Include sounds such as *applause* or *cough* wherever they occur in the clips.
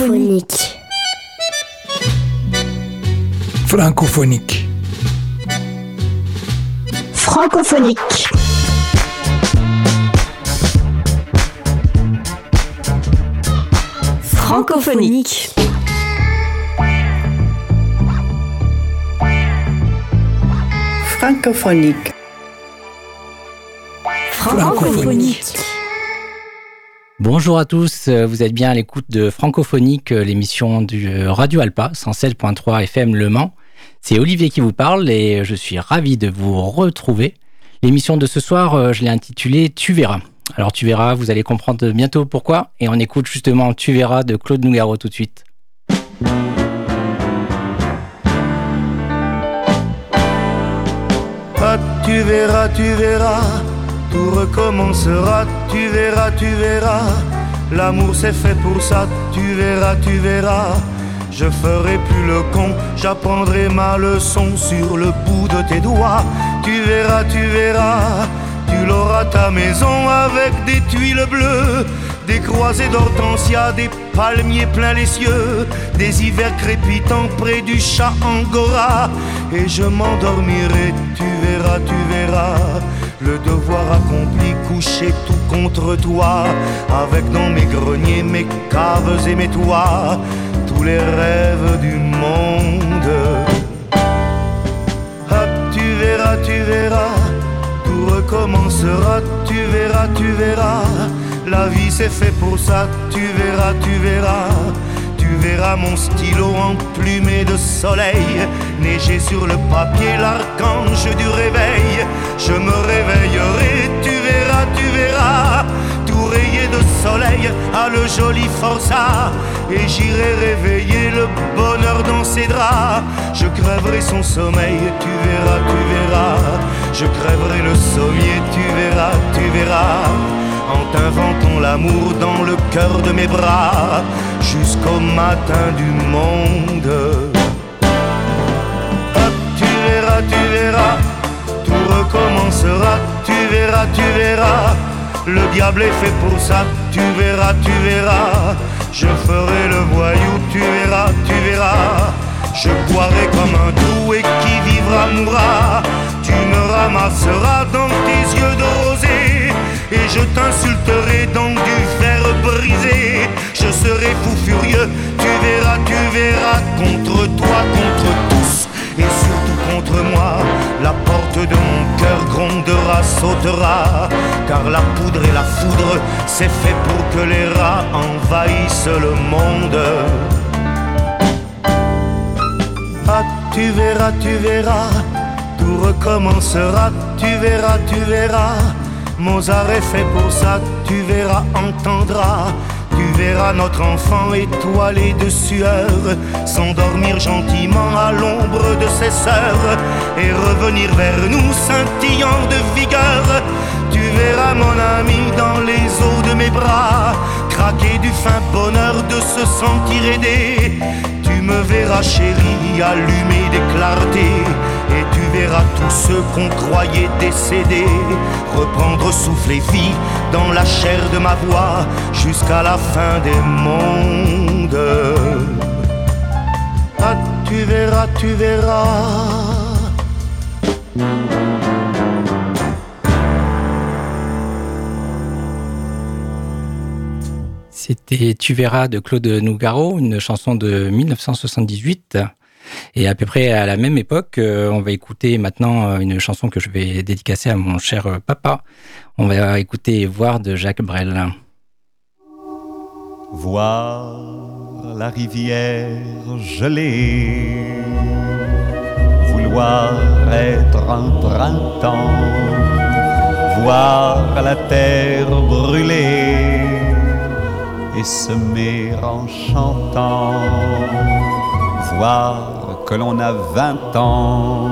Francophonique. Francophonique. Francophonique. Francophonique. Francophonique. Francophonique. Bonjour à tous, euh, vous êtes bien à l'écoute de Francophonique, euh, l'émission du euh, Radio Alpa 107.3 FM Le Mans. C'est Olivier qui vous parle et je suis ravi de vous retrouver. L'émission de ce soir, je l'ai intitulée Tu verras. Alors tu verras, vous allez comprendre bientôt pourquoi et on écoute justement Tu verras de Claude Nougaro tout de suite. Tu verras, tu verras, tout recommencera, tu verras, tu verras. L'amour c'est fait pour ça, tu verras, tu verras. Je ferai plus le con, j'apprendrai ma leçon sur le bout de tes doigts. Tu verras, tu verras, tu l'auras ta maison avec des tuiles bleues, des croisées d'hortensia, des palmiers plein les cieux, des hivers crépitants près du chat angora. Et je m'endormirai, tu verras, tu verras, le devoir accompli, couché tout contre toi, avec dans mes greniers, mes caves et mes toits, tous les rêves du monde. Tu verras, tu verras, tout recommencera, tu verras, tu verras. La vie c'est fait pour ça, tu verras, tu verras. Tu verras mon stylo emplumé de soleil, neiger sur le papier l'archange du réveil. Je me réveillerai, tu verras, tu verras, rayé de soleil à le joli forçat. Et j'irai réveiller le bonheur dans ses draps. Je crèverai son sommeil, tu verras, tu verras. Je crèverai le sommier, tu verras, tu verras en t'inventant l'amour dans le cœur de mes bras jusqu'au matin du monde. Hop, tu verras, tu verras, tout recommencera, tu verras, tu verras. Le diable est fait pour ça, tu verras, tu verras. Je ferai le voyou, tu verras, tu verras. Je boirai comme un doux et qui vivra mourra. Tu me ramasseras dans tes yeux de et je t'insulterai dans du fer brisé. Je serai fou furieux, tu verras, tu verras, contre toi, contre tous, et surtout moi. La porte de mon cœur grondera, sautera, car la poudre et la foudre, c'est fait pour que les rats envahissent le monde. Ah, tu verras, tu verras, tout recommencera, tu verras, tu verras. Mozart est fait pour ça, tu verras, entendras. Tu verras notre enfant étoilé de sueur s'endormir gentiment à l'ombre de ses sœurs et revenir vers nous scintillant de vigueur. Tu verras mon ami dans les eaux de mes bras craquer du fin bonheur de se sentir aidé. Tu me verras chérie allumer des clartés et tu verras tous ceux qu'on croyait décédés reprendre souffle et vie dans la chair de ma voix jusqu'à la fin des mondes. Ah, tu verras, tu verras. C'était Tu verras de Claude Nougaro, une chanson de 1978. Et à peu près à la même époque, euh, on va écouter maintenant euh, une chanson que je vais dédicacer à mon cher euh, papa. On va écouter Voir de Jacques Brel. Voir la rivière gelée, vouloir être un printemps, voir la terre brûler semer en chantant, voir que l'on a vingt ans,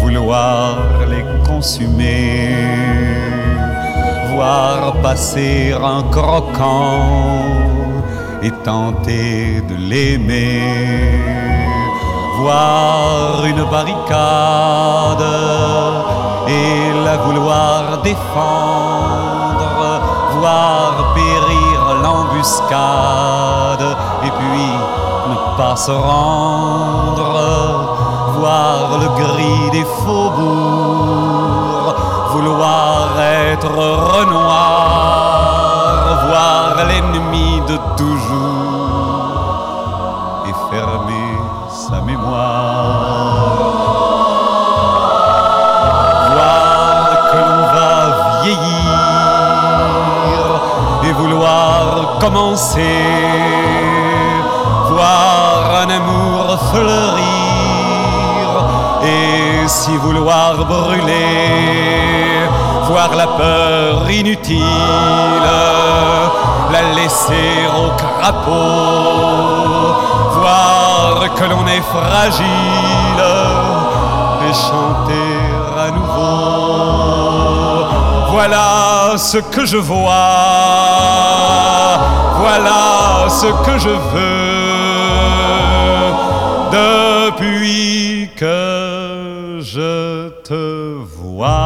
vouloir les consumer, voir passer un croquant et tenter de l'aimer, voir une barricade et la vouloir défendre, voir l'embuscade nuit, ne pas se rendre, voir le gris des faubourgs, vouloir être Renoir, voir l'ennemi de toujours et fermer sa mémoire. Vouloir commencer, voir un amour fleurir et si vouloir brûler, voir la peur inutile, la laisser au crapaud, voir que l'on est fragile et chanter à nouveau. Voilà ce que je vois, voilà ce que je veux depuis que je te vois,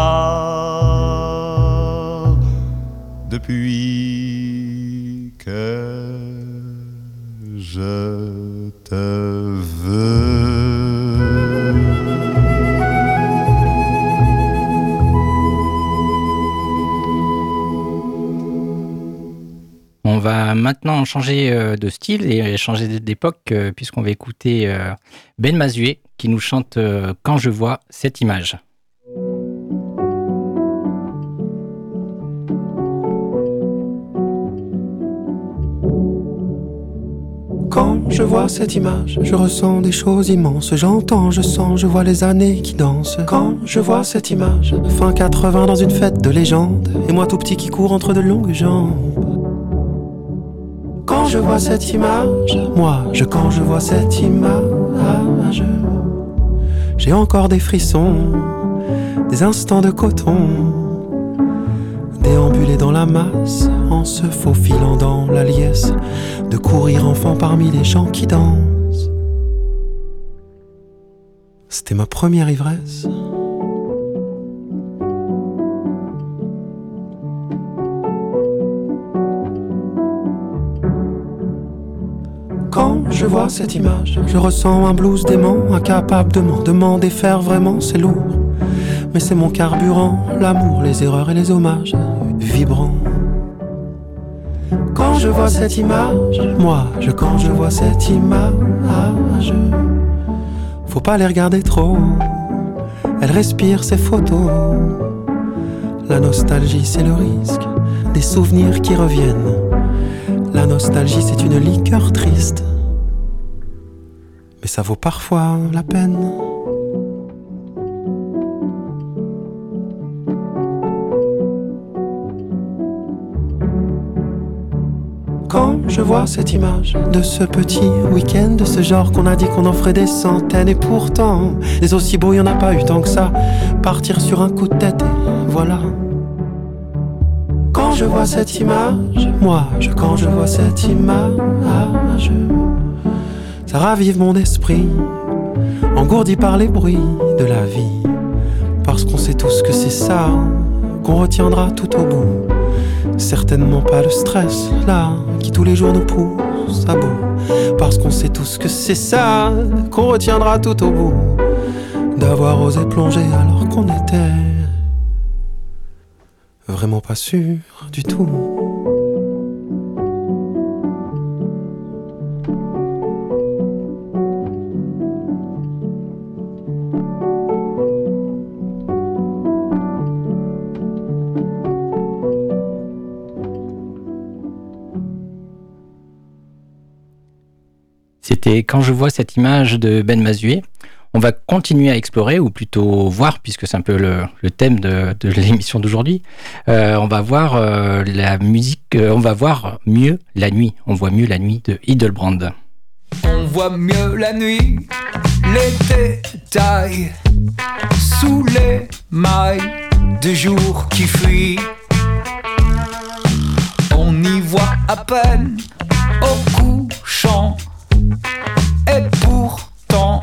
depuis changer euh, de style et changer d'époque euh, puisqu'on va écouter euh, Ben Mazué qui nous chante Quand je vois cette image. Quand je vois cette image, je ressens des choses immenses. J'entends, je sens, je vois les années qui dansent. Quand je vois cette image, fin 80 dans une fête de légende, et moi tout petit qui court entre de longues jambes. Quand je vois cette image, moi, je quand je vois cette image, j'ai encore des frissons, des instants de coton, déambuler dans la masse, en se faufilant dans la liesse, de courir enfant parmi les gens qui dansent. C'était ma première ivresse. Je vois cette image, je ressens un blues dément, incapable de m'en demander faire vraiment, c'est lourd. Mais c'est mon carburant, l'amour, les erreurs et les hommages, vibrants. Quand je vois cette image, moi, je quand je vois cette image, faut pas les regarder trop. Elle respire ses photos. La nostalgie, c'est le risque des souvenirs qui reviennent. La nostalgie, c'est une liqueur triste. Mais ça vaut parfois la peine. Quand je vois cette image de ce petit week-end, de ce genre qu'on a dit qu'on en ferait des centaines, et pourtant, des aussi beaux, y en a pas eu tant que ça. Partir sur un coup de tête, voilà. Quand je vois cette image, moi, je, quand je vois cette image, ça ravive mon esprit, engourdi par les bruits de la vie. Parce qu'on sait tous que c'est ça qu'on retiendra tout au bout. Certainement pas le stress, là, qui tous les jours nous pousse à bout. Parce qu'on sait tous que c'est ça qu'on retiendra tout au bout. D'avoir osé plonger alors qu'on était vraiment pas sûr du tout. C'était quand je vois cette image de Ben Mazué. On va continuer à explorer, ou plutôt voir, puisque c'est un peu le, thème de, l'émission d'aujourd'hui. Euh, on va voir euh, la musique, euh, on va voir mieux la nuit. On voit mieux la nuit de Hildebrand. On voit mieux la nuit, les détails sous les mailles du jour qui fuit. On y voit à peine au et pourtant,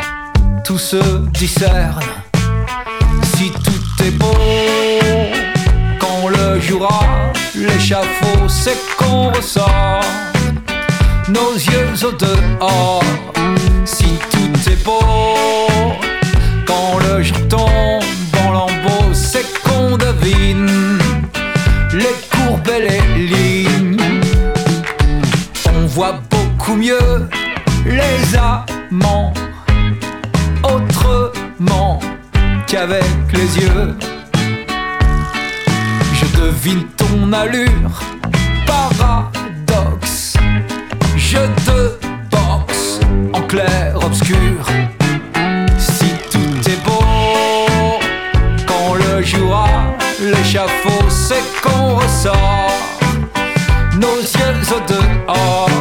tout se discerne. Si tout est beau, quand le jouera, l'échafaud, c'est qu'on ressort. Nos yeux au dehors, si tout est beau, quand le jour tombe en c'est qu'on devine les courbes et les lignes. On voit beaucoup mieux les amants autrement qu'avec les yeux. Je devine ton allure, paradoxe. Je te boxe en clair-obscur. Si tout est beau, quand le jouera l'échafaud, c'est qu'on ressort nos yeux au dehors.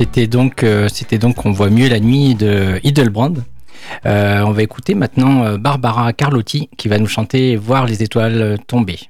C'était donc, euh, c'était donc On voit mieux la nuit de Hidelbrand. Euh, on va écouter maintenant euh, Barbara Carlotti qui va nous chanter Voir les étoiles tomber.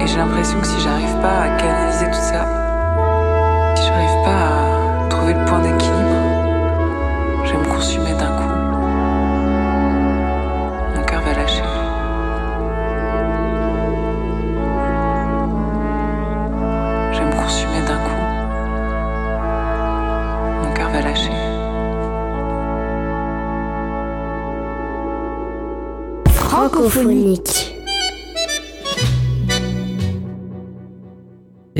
Et j'ai l'impression que si j'arrive pas à canaliser tout ça,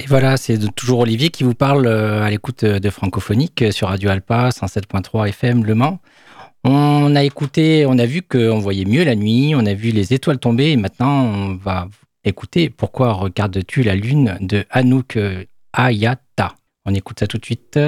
Et voilà, c'est toujours Olivier qui vous parle euh, à l'écoute euh, de Francophonique euh, sur Radio Alpa 107.3 FM Le Mans. On a écouté, on a vu qu'on voyait mieux la nuit, on a vu les étoiles tomber et maintenant on va écouter Pourquoi regardes-tu la lune de Anouk Ayata. On écoute ça tout de suite.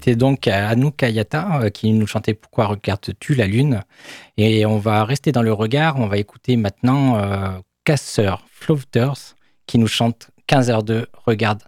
C'était donc Anouk Kayata euh, qui nous chantait Pourquoi regardes-tu la lune? Et on va rester dans le regard. On va écouter maintenant euh, Casseur Floaters qui nous chante 15h2 Regarde.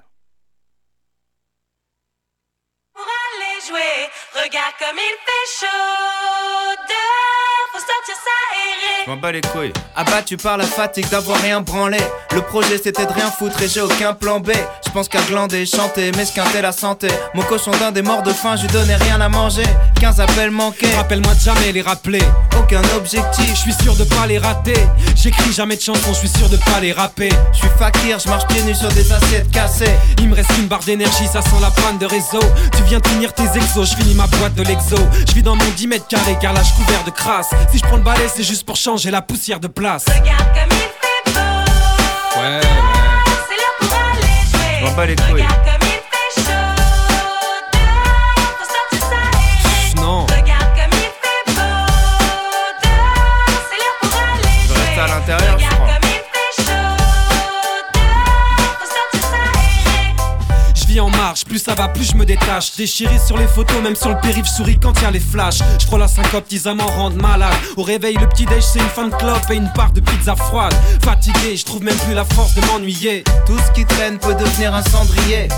Je m'en bats les couilles. Abattu par la fatigue d'avoir rien branlé. Le projet c'était de rien foutre et j'ai aucun plan B. Je pense qu'à glander, chanter, m'esquinter la santé. Mon cochon d'un des morts de faim, je lui donnais rien à manger. 15 appels manqués. Rappelle-moi de jamais les rappeler. Aucun objectif. Je suis sûr de pas les rater. J'écris jamais de chansons, je suis sûr de pas les rapper. Je suis fakir, je marche pieds nus sur des assiettes cassées. Il me reste une barre d'énergie, ça sent la panne de réseau. Tu viens de finir tes exos, je finis ma boîte de l'exo. Je vis dans mon 10 mètres carrés car là je couvert de crasse. Si je prends le balai, c'est juste pour changer la poussière de place. Regarde comme il fait beau, Ouais, ouais. c'est l'heure pour aller jouer. Regarde comme il plus ça va, plus je me détache. Déchiré sur les photos, même sur le périph', souris quand y les flashs. Je frôle la syncope, ils m'en rendent malade. Au réveil, le petit déj, c'est une fin de clope et une part de pizza froide. Fatigué, je trouve même plus la force de m'ennuyer. Tout ce qui traîne peut devenir un cendrier.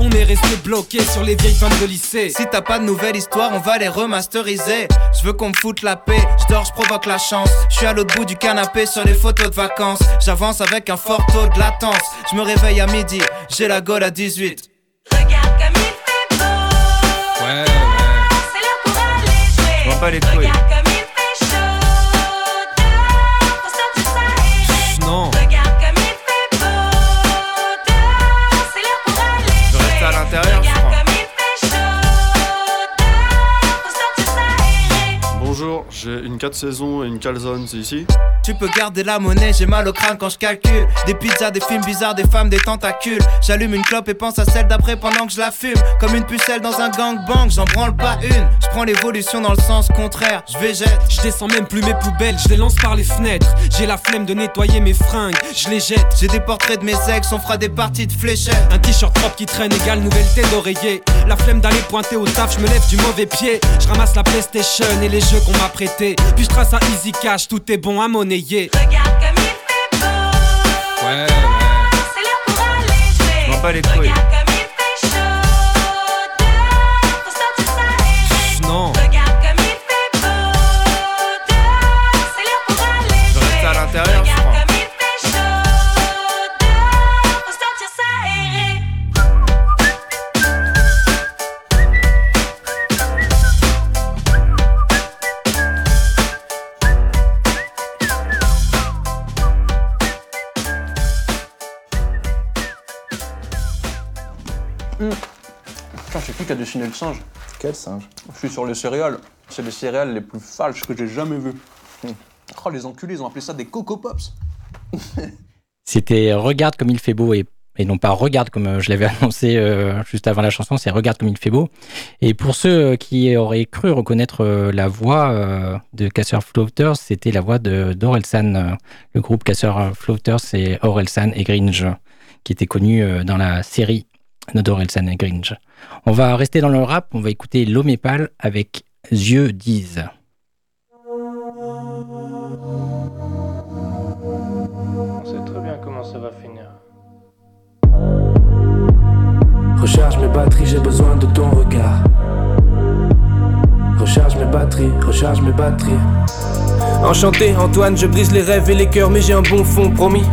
On est resté bloqué sur les vieilles femmes de lycée. Si t'as pas de nouvelle histoire, on va les remasteriser. Je veux qu'on me foute la paix, je dors, je provoque la chance. Je suis à l'autre bout du canapé sur les photos de vacances. J'avance avec un fort taux de latence. Je me réveille à midi, j'ai la gueule à 18. Regarde comme il fait beau, Ouais, ouais. c'est l'heure pour aller jouer. Je m'en bats les. Regarde comme 4 saisons et une calzone, c'est ici Tu peux garder la monnaie, j'ai mal au crâne quand je calcule. Des pizzas, des films bizarres, des femmes, des tentacules. J'allume une clope et pense à celle d'après pendant que je la fume. Comme une pucelle dans un gangbang, j'en branle pas une. Je prends l'évolution dans le sens contraire, je végète. Je descends même plus mes poubelles, je les lance par les fenêtres. J'ai la flemme de nettoyer mes fringues, je les jette. J'ai des portraits de mes ex, on fera des parties de fléchettes. Un t-shirt propre qui traîne égale nouvelle tête d'oreiller. La flemme d'aller pointer au taf, je me lève du mauvais pied. Je ramasse la PlayStation et les jeux qu'on m'a prêtés. Puis je trace un easy cash, tout est bon à monnayer. Regarde comme il fait beau, Ouais, ouais. c'est l'heure pour aller jouer. Je m'en bats les couilles. Putain, je sais plus qui a dessiné le singe. Quel singe Je suis sur les céréales. C'est les céréales les plus falches que j'ai jamais vues. Oh, les enculés, ils ont appelé ça des Coco Pops. *laughs* C'était Regarde comme il fait beau et, et non pas Regarde comme euh, je l'avais *laughs* annoncé euh, juste avant la chanson, c'est Regarde comme il fait beau. Et pour ceux euh, qui auraient cru reconnaître euh, la voix euh, de Casseur Floaters, c'était la voix de d'Orelsan. euh, le groupe Casseur Floaters, c'est Orelsan et Gringe, qui était connu euh, dans la série de d'Orelsan et Gringe. On va rester dans le rap, on va écouter L'Omépal avec Yeux disent. On sait très bien comment ça va finir. Recharge mes batteries, j'ai besoin de ton regard. Recharge mes batteries, recharge mes batteries. Enchanté, Antoine, je brise les rêves et les cœurs, mais j'ai un bon fond, promis.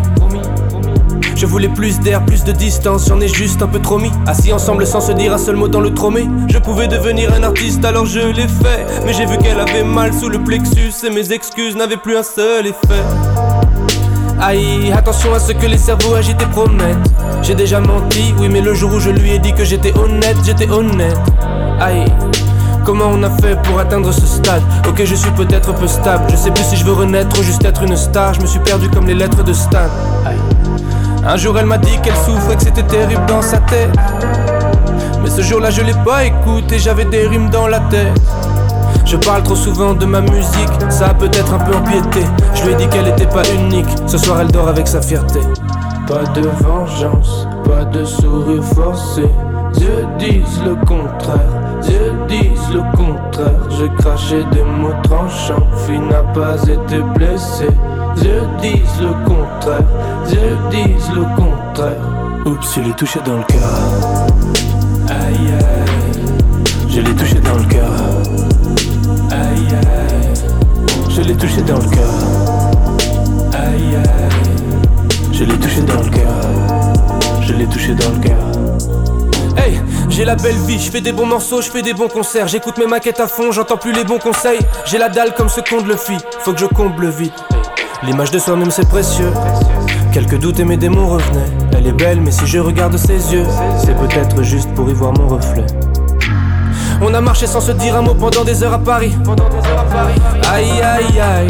Je voulais plus d'air, plus de distance, j'en ai juste un peu trop mis. Assis ensemble sans se dire un seul mot dans le tromé. Je pouvais devenir un artiste, alors je l'ai fait. Mais j'ai vu qu'elle avait mal sous le plexus et mes excuses n'avaient plus un seul effet. Aïe, attention à ce que les cerveaux agités promettent. J'ai déjà menti, oui, mais le jour où je lui ai dit que j'étais honnête, j'étais honnête. Aïe. Comment on a fait pour atteindre ce stade? Ok je suis peut-être peu stable Je sais plus si je veux renaître ou juste être une star Je me suis perdu comme les lettres de Stan Aïe. Un jour elle m'a dit qu'elle souffrait que c'était terrible dans sa tête. Mais ce jour là je l'ai pas écouté J'avais des rimes dans la tête. Je parle trop souvent de ma musique Ça a peut-être un peu empiété. Je lui ai dit qu'elle était pas unique Ce soir elle dort avec sa fierté. Pas de vengeance, pas de sourire forcé. Dieu disent le contraire Dieu disent le contraire. J'ai craché des mots tranchants, fille n'a pas été blessée. Dieu disent le contraire, Dieu disent le contraire. Oups, je l'ai touché dans le cœur. Aïe aïe, je l'ai touché dans le cœur. Aïe aïe, je l'ai touché dans le cœur. Aïe aïe, je l'ai touché dans le cœur. Je l'ai touché dans le cœur. Hey, j'ai la belle vie, je fais des bons morceaux, je fais des bons concerts, j'écoute mes maquettes à fond, j'entends plus les bons conseils. J'ai la dalle comme ce qu'on le fit, faut que je comble vite. L'image de soi-même c'est précieux. Quelques doutes et mes démons revenaient. Elle est belle, mais si je regarde ses yeux, c'est peut-être juste pour y voir mon reflet. On a marché sans se dire un mot pendant des heures à Paris. Aïe aïe aïe.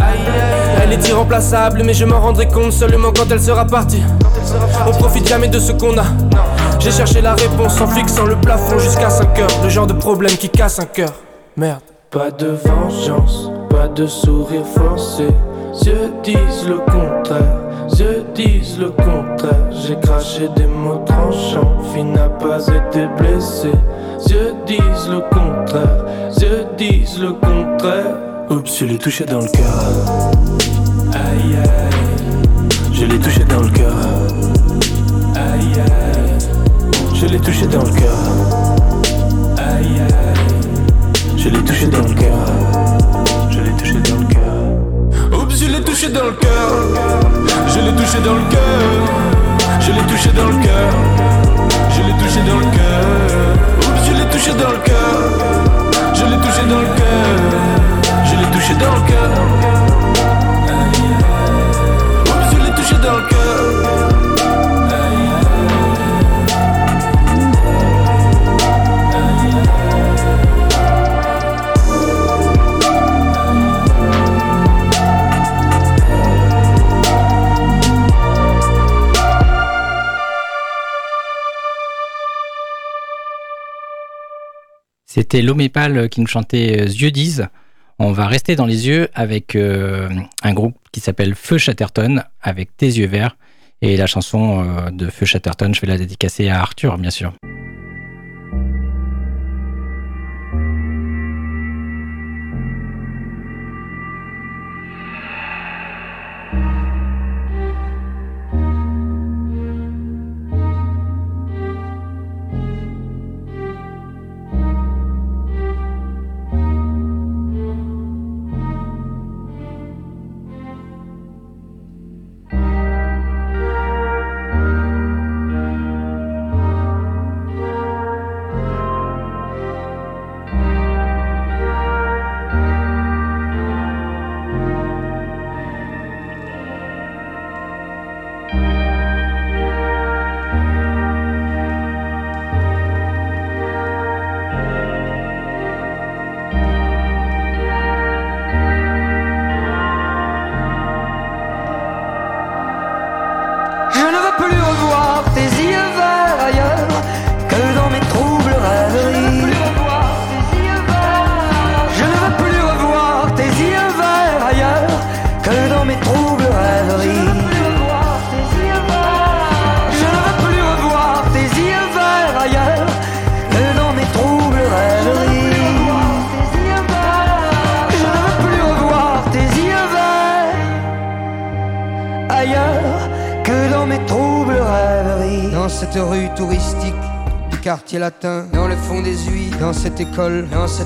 Elle est irremplaçable, mais je m'en rendrai compte seulement quand elle sera partie. On profite jamais de ce qu'on a. J'ai cherché la réponse en fixant le plafond jusqu'à 5 heures. Le genre de problème qui casse un cœur. Merde. Pas de vengeance, pas de sourire forcé. Dieu disent le contraire, Dieu disent le contraire. J'ai craché des mots tranchants, fille n'a pas été blessée. Dieu disent le contraire, Dieu disent le contraire. Oups, je l'ai touché dans le cœur. Aïe aïe, je l'ai touché dans le cœur. Aïe aïe, je l'ai touché dans le cœur. Aïe aïe, je l'ai touché dans le cœur. Je l'ai touché dans le cœur. Je l'ai touché dans le cœur. Je l'ai touché dans le cœur. Je l'ai touché dans le cœur. Je l'ai touché dans le cœur. Je l'ai touché dans le cœur. Je l'ai touché dans le cœur. C'était Lomépal qui nous chantait euh, Yeux disent. On va rester dans les yeux avec euh, un groupe qui s'appelle Feu Chatterton avec Tes yeux verts. Et la chanson euh, de Feu Chatterton, je vais la dédicacer à Arthur, bien sûr.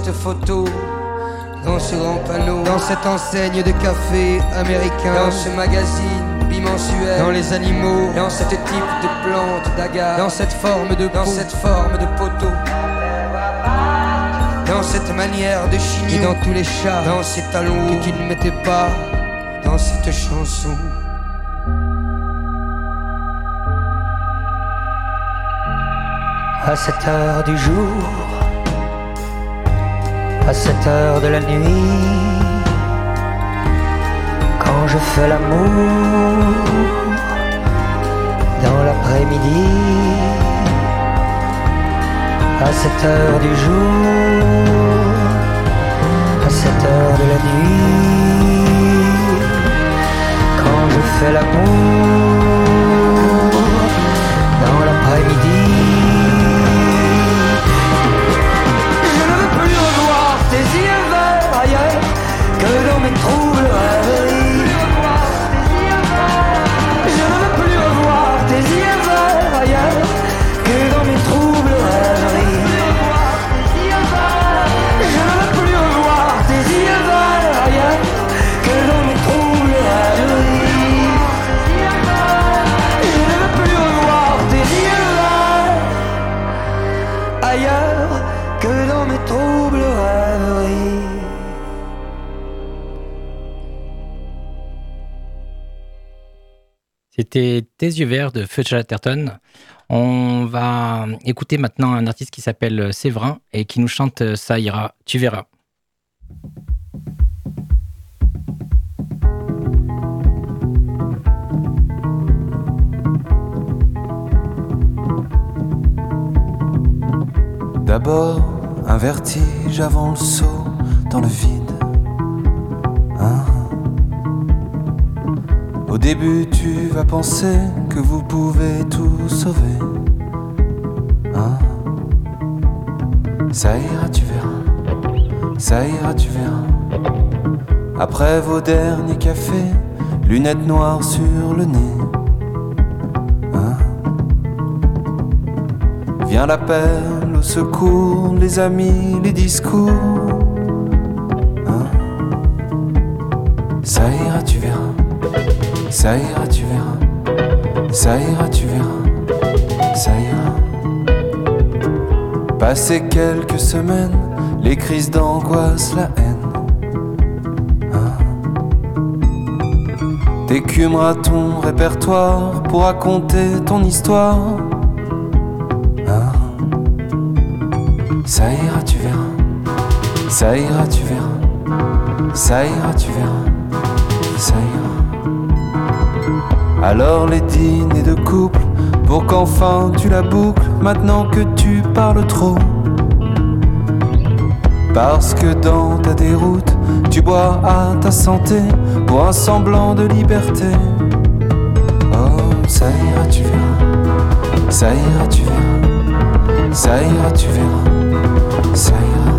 Cette photo. Dans ce grand panneau, dans cette enseigne de café américain, dans ce magazine bimensuel, dans les animaux, dans cette type de plante d'agar, dans cette forme de dans cette forme de poteau, dans cette manière de chignon, dans tous les chats, dans ces talons qui ne mettaient pas dans cette chanson. À cette heure du jour, à cette heure de la nuit, quand je fais l'amour dans l'après-midi, à cette heure du jour, à cette heure de la nuit, quand je fais l'amour C'était Tes yeux verts de Feu Chatterton. On va écouter maintenant un artiste qui s'appelle Séverin et qui nous chante Ça ira, tu verras. D'abord, un vertige avant le saut dans le vide. Début, tu vas penser que vous pouvez tout sauver. Hein? Ça ira, tu verras. Ça ira, tu verras. Après vos derniers cafés, lunettes noires sur le nez. Hein? Vient l'appel au secours, les amis, les discours. Ça ira, tu verras. Ça ira, tu verras. Ça ira. Passer quelques semaines, les crises d'angoisse, la haine. T'écumeras ton répertoire pour raconter ton histoire. Hein Ça ira, tu verras. Ça ira, tu verras. Ça ira, tu verras. Alors les dîners de couple, pour qu'enfin tu la boucles, maintenant que tu parles trop. Parce que dans ta déroute, tu bois à ta santé pour un semblant de liberté. Oh, ça ira, tu verras. Ça ira, tu verras. Ça ira, tu verras. Ça ira.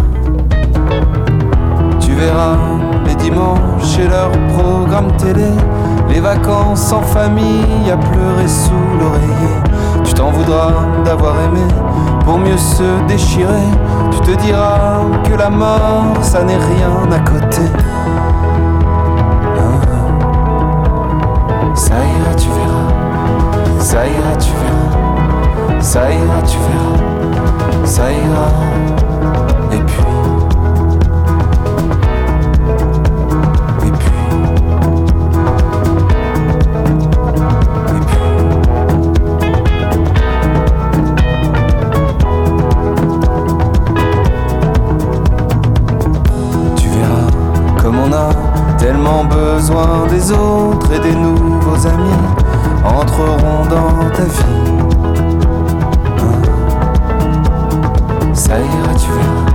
Tu verras les dimanches et leurs programmes télé, les vacances en famille à pleurer sous l'oreiller. Tu t'en voudras d'avoir aimé pour mieux se déchirer. Tu te diras que la mort, ça n'est rien à côté. Ça ira, tu verras. Ça ira, tu verras. Ça ira, tu verras. Ça ira. Des autres et des nouveaux amis entreront dans ta vie. Hein Ça ira, tu verras.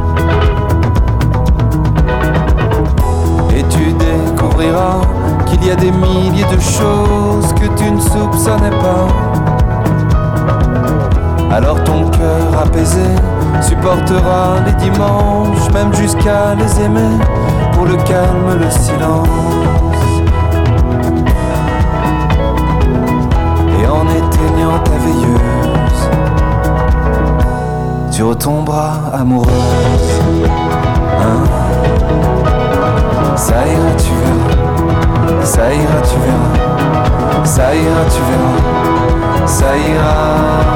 Et tu découvriras qu'il y a des milliers de choses que tu ne soupçonnais pas. Alors ton cœur apaisé supportera les dimanches, même jusqu'à les aimer, pour le calme, le silence. Tu retomberas amoureuse. Hein? Ça ira, tu verras. Ça ira, tu verras. Ça ira, tu verras. Ça ira.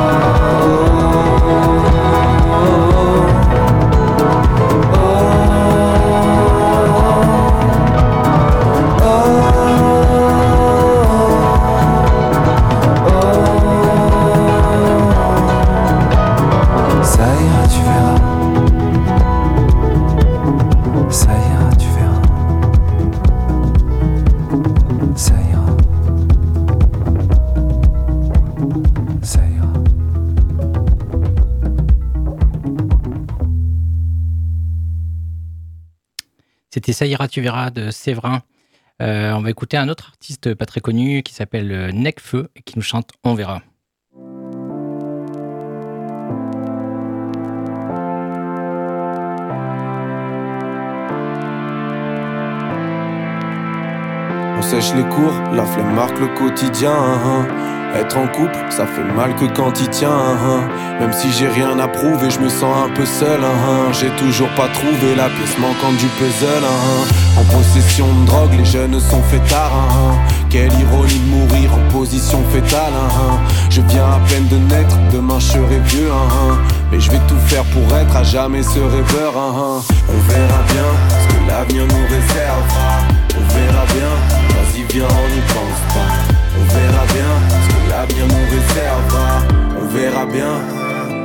C'était Ça ira, de Séverin. Euh, on va écouter un autre artiste pas très connu qui s'appelle euh, Necfeu et qui nous chante On verra. On sèche les cours, la flemme marque le quotidien. Être en couple, ça fait mal que quand il tient. Même si j'ai rien à prouver, je me sens un peu seul. J'ai toujours pas trouvé la pièce manquante du puzzle. En possession de drogue, les jeunes sont hein, hein. Quelle ironie de mourir en position fétale. Je viens à peine de naître, demain je serai vieux. Mais je vais tout faire pour être à jamais ce rêveur. On verra bien ce que l'avenir nous réserve. On verra bien, bien, on n'y pense pas. On verra bien ce que l'avenir nous réservera. On verra bien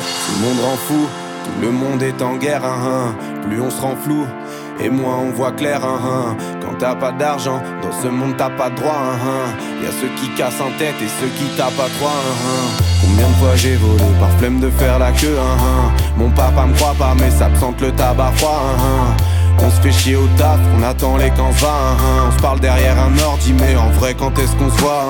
Tout le monde rend fou, tout le monde est en guerre, hein, hein. plus on se rend flou. Et moins on voit clair, hein, quand t'as pas d'argent, dans ce monde t'as pas de droit. Y a ceux qui cassent en tête et ceux qui tapent à trois. Combien de fois j'ai volé par flemme de faire la queue. Mon papa me croit pas, mais ça sente le tabac froid. On se fait chier au taf, on attend les camps. On se parle derrière un ordi, mais en vrai, quand est-ce qu'on se voit.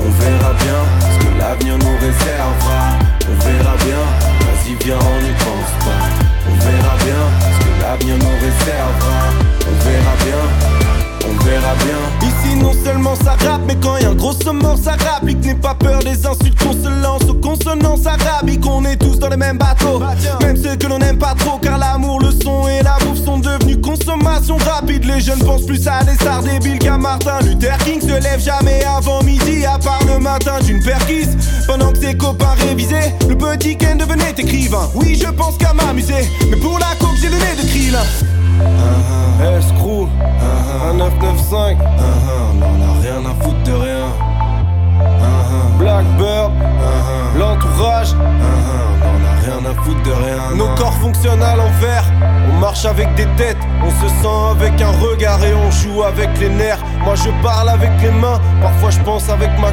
On verra bien ce que l'avenir nous réservera. On verra bien, vas-y, viens, on n'y pense pas. On verra bien ce que l'avenir nous réservera. On verra bien, on verra bien. Ici non seulement ça rappe mais quand y a un gros saumon ça rapplique N'aie pas peur des insultes qu'on se lance aux consonances arabiques On est tous dans le même bateau. Même ceux que l'on n'aime pas trop Car l'amour, le son et la bouffe sont devenus consommation rapide. Les jeunes pensent plus à des stars débiles qu'à Martin Luther King se lève jamais avant midi À part le matin d'une perquise Pendant que ses copains révisaient Le petit Ken devenait écrivain. Oui je pense qu'à m'amuser Mais pour la coke j'ai le nez de krill Escrew, un 995, on a rien à foutre de rien. Blackbird, l'entourage, on a rien à foutre de rien. Nos corps fonctionnent à l'envers, on marche avec des têtes, on se sent avec un regard et on joue avec les nerfs. Moi je parle avec les mains, parfois je pense avec ma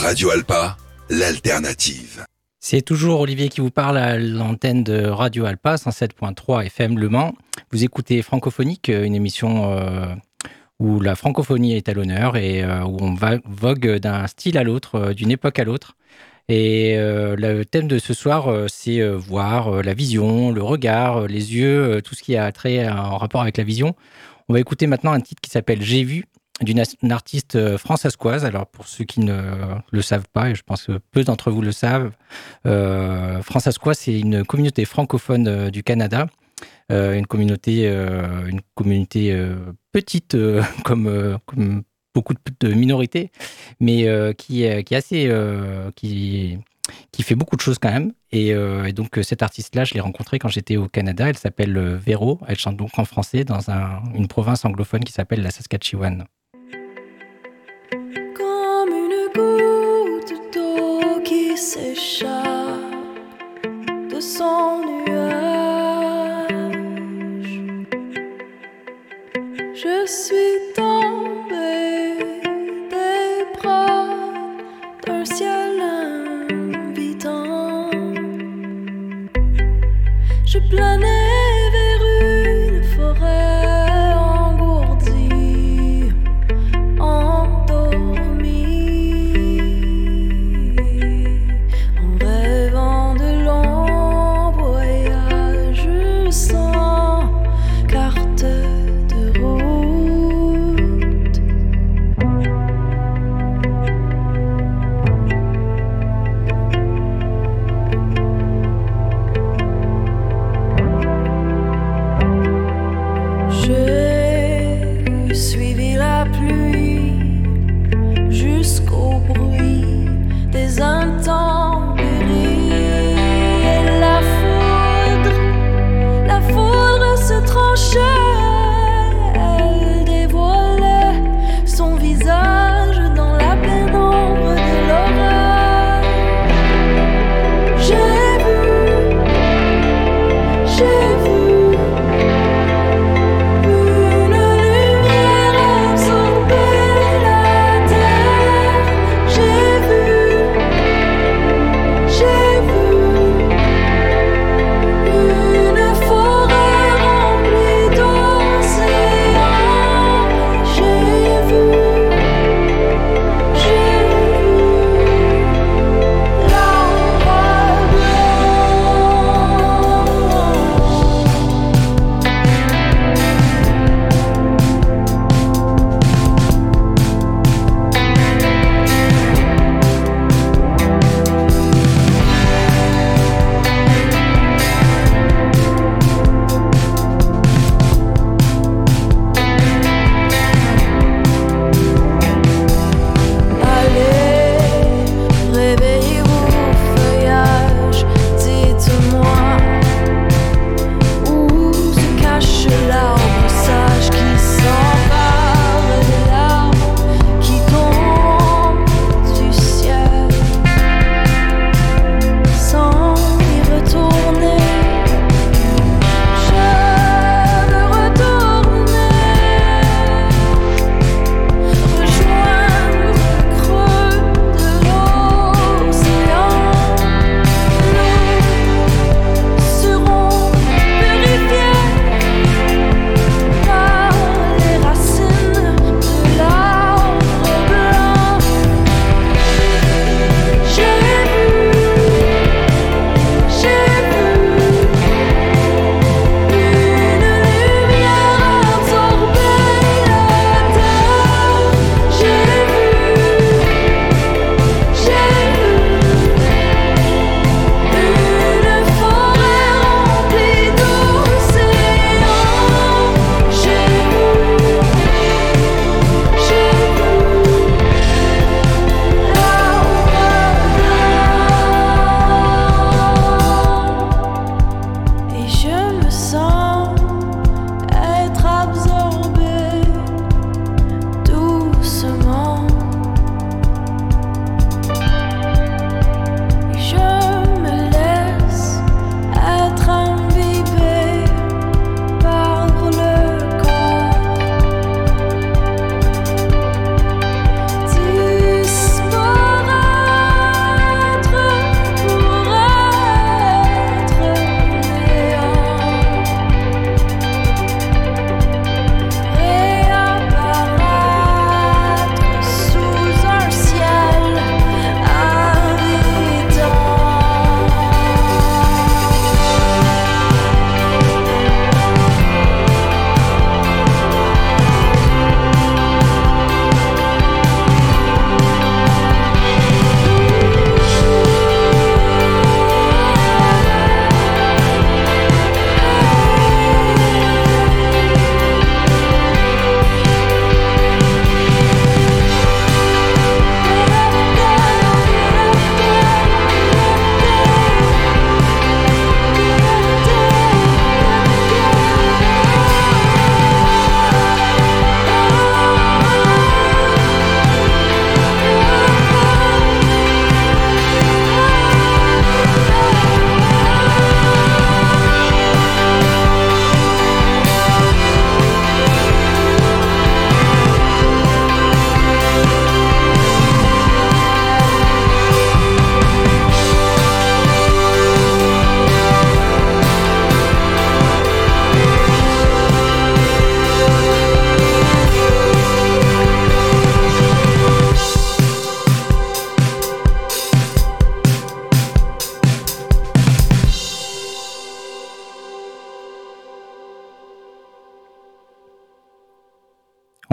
Radio Alpa, l'alternative. C'est toujours Olivier qui vous parle à l'antenne de Radio Alpa 107.3 FM Le Mans. Vous écoutez Francophonique, une émission euh, où la francophonie est à l'honneur et euh, où on va, vogue d'un style à l'autre, euh, d'une époque à l'autre. Et euh, le thème de ce soir, euh, c'est euh, voir euh, la vision, le regard, euh, les yeux, euh, tout ce qui a trait euh, en rapport avec la vision. On va écouter maintenant un titre qui s'appelle J'ai vu d'une artiste euh, françaiscoise. Alors pour ceux qui ne le savent pas, et je pense que peu d'entre vous le savent, euh, c'est une communauté francophone euh, du Canada. Euh, une communauté, une communauté petite *laughs* comme, beaucoup de, minorités, mais qui, est- assez, qui, fait beaucoup de choses quand même. Et, donc cette artiste-là, je l'ai rencontrée quand j'étais au Canada. Elle s'appelle Véro. Elle chante donc en français dans un- une province anglophone qui s'appelle la Saskatchewan. Je suis tombée des bras d'un ciel invitant. Je planais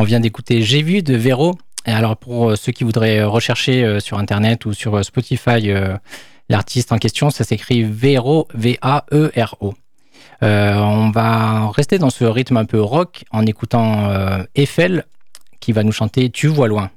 vient d'écouter J'ai vu de Véro. Et alors pour euh, ceux qui voudraient euh, rechercher euh, sur Internet ou sur Spotify l'artiste en question, ça s'écrit Véro, V-A-E-R-O. On va rester dans ce rythme un peu rock en écoutant Eiffel qui va nous chanter Tu vois loin.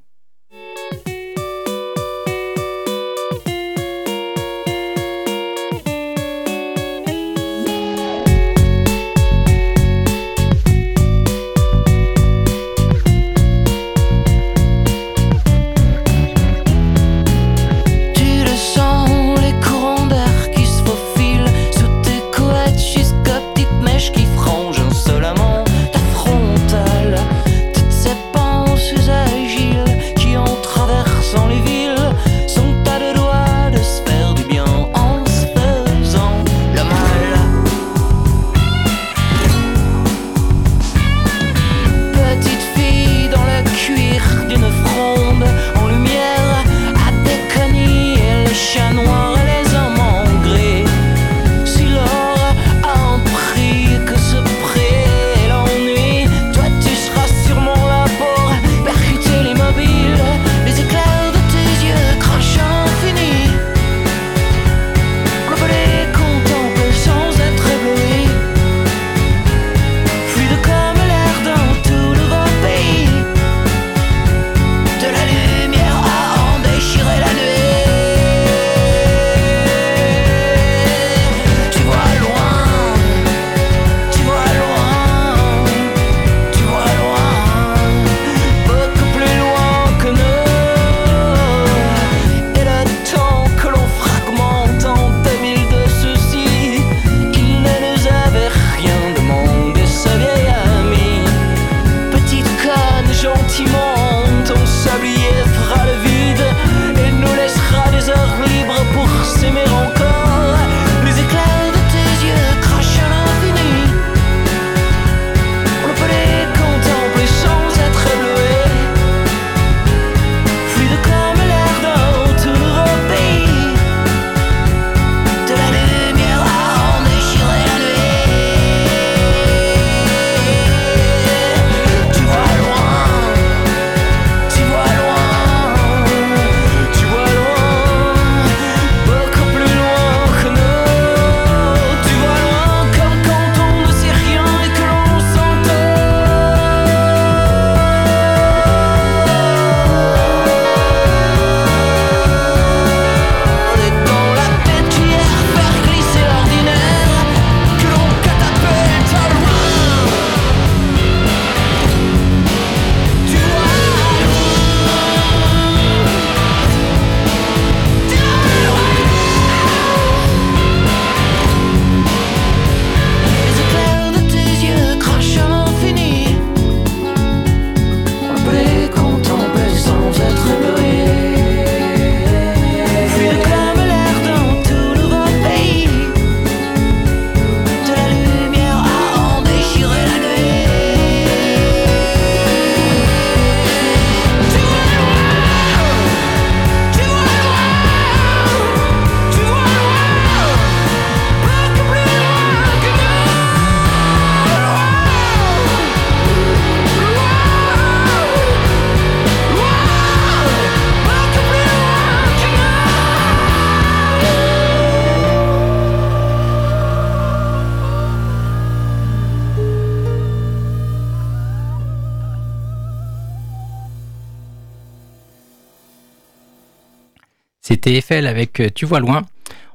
Avec euh, Tu vois loin.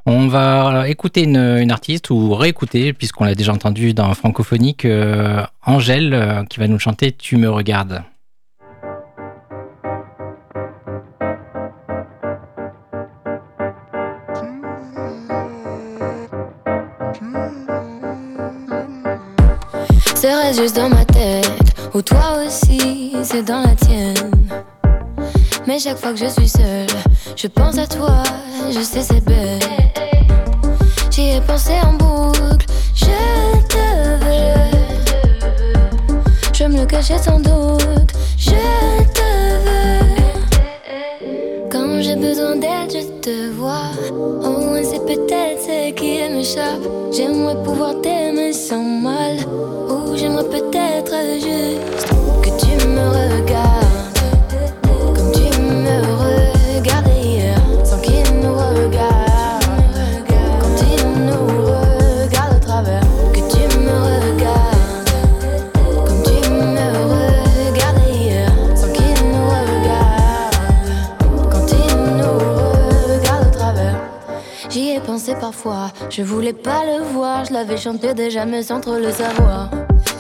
On va écouter une, artiste ou réécouter, puisqu'on l'a déjà entendu dans Francophonique, euh, Angèle, euh, qui va nous chanter Tu me regardes. Juste dans ma tête, ou toi aussi, c'est dans la tienne. Mais chaque fois que je suis seule, je pense à toi, je sais c'est bête. J'y ai pensé en boucle, je te veux. Je me le cachais sans doute, je te veux. Quand j'ai besoin d'aide, je te vois. Au moins c'est peut-être ce qui m'échappe. J'aimerais pouvoir t'aimer sans mal. Ou j'aimerais peut-être juste que tu me regardes je voulais pas le voir, je l'avais chanté déjà mais sans trop le savoir.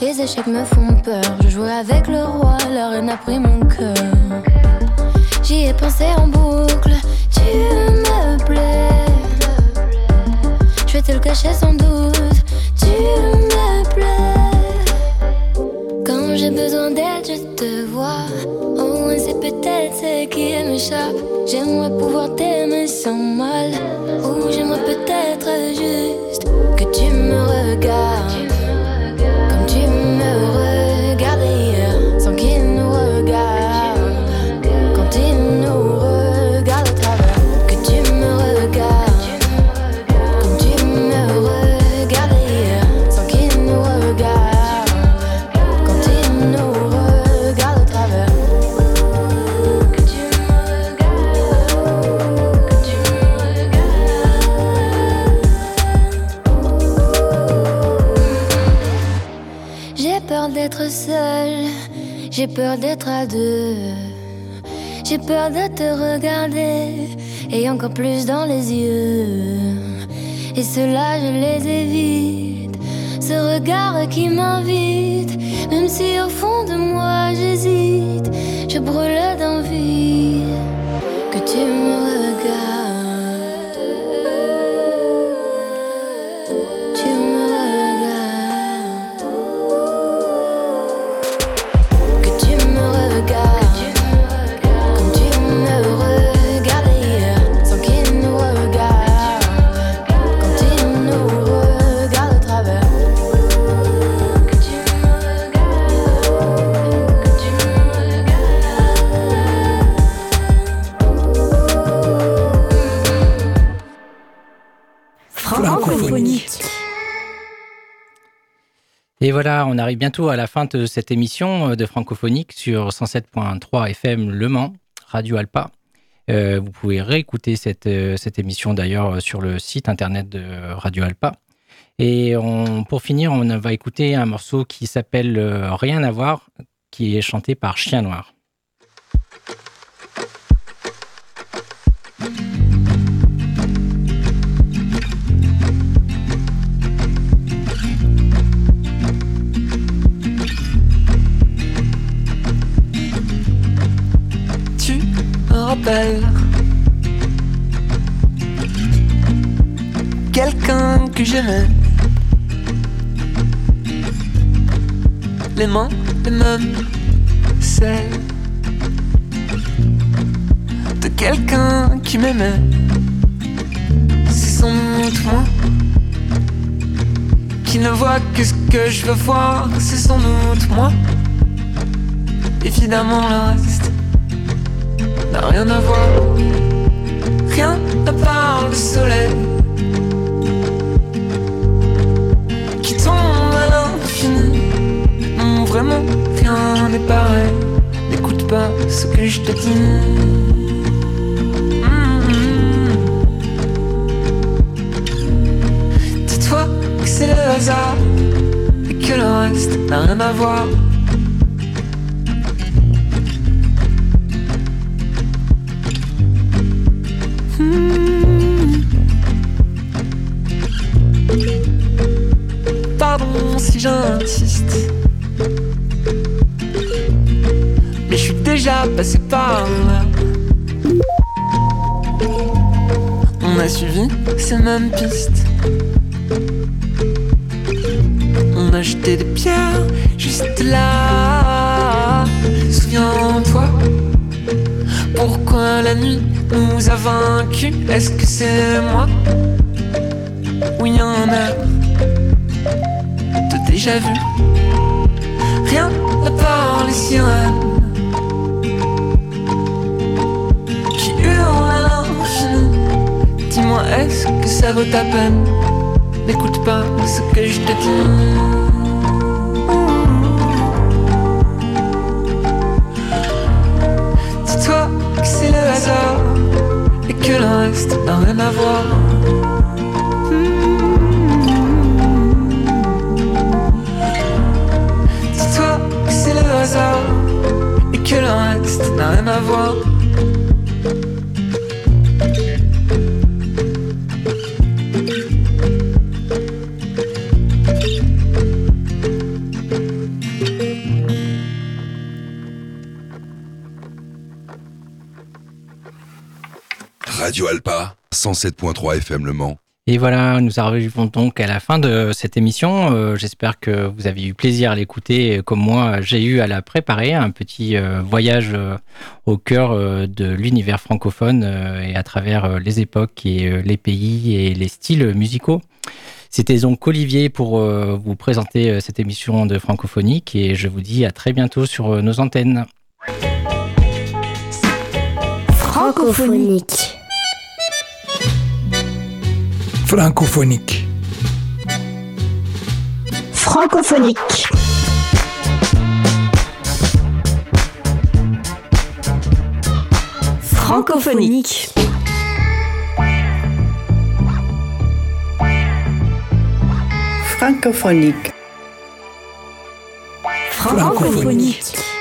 Les échecs me font peur, je jouais avec le roi, la reine a pris mon cœur. J'y ai pensé en boucle, tu me plais. Je vais te le cacher sans doute, tu me plais. Quand j'ai besoin d'aide, je te vois. Oh, c'est peut-être qui. J'aimerais pouvoir t'aimer sans mal. Ou j'aimerais peut-être juste que tu me regardes. J'ai peur d'être à deux. J'ai peur de te regarder et encore plus dans les yeux. Et cela, je les évite. Ce regard qui m'invite, même si au fond de moi j'hésite, je brûle d'envie voilà, on arrive bientôt à la fin de cette émission euh, de Francophonique sur 107.3 FM Le Mans, Radio Alpa. Euh, vous pouvez réécouter cette, euh, émission d'ailleurs sur le site internet de Radio Alpa. Et pour finir, on va écouter un morceau qui s'appelle Rien à voir, qui est chanté par Chien Noir. Quelqu'un que j'aimais. Les mains, les mêmes, celles de quelqu'un qui m'aimait. C'est sans doute moi qui ne voit que ce que je veux voir. C'est sans doute moi. Évidemment, le reste n'a rien à voir. Rien à part le soleil qui tombe à l'infini. Non, vraiment, rien n'est pareil. N'écoute pas ce que je te dis. Mm. Que c'est le hasard et que le reste n'a rien à voir. Si j'insiste. Mais je suis déjà passé par là. On a suivi ces mêmes pistes. On a jeté des pierres juste là. Souviens-toi. Pourquoi la nuit nous a vaincus? Est-ce que c'est moi? Oui, un air de vu. Rien à part les sirènes qui hurlent à l'infini. Dis-moi, est-ce que ça vaut ta peine? N'écoute pas ce que je te Dis-toi que c'est le hasard et que le reste n'a rien à voir. Radio Alpa, 107.3 FM Le Mans. Et voilà, nous arrivons donc à la fin de cette émission. Euh, J'espère que vous avez eu plaisir à l'écouter, comme moi j'ai eu à la préparer. Un petit euh, voyage euh, au cœur de l'univers francophone et à travers les époques et les pays et les styles musicaux. C'était donc Olivier pour vous présenter cette émission de francophonique et je vous dis à très bientôt sur nos antennes. Francophonique. Francophonique. Francophonique. Francophonique. Francophonique. Francophonique.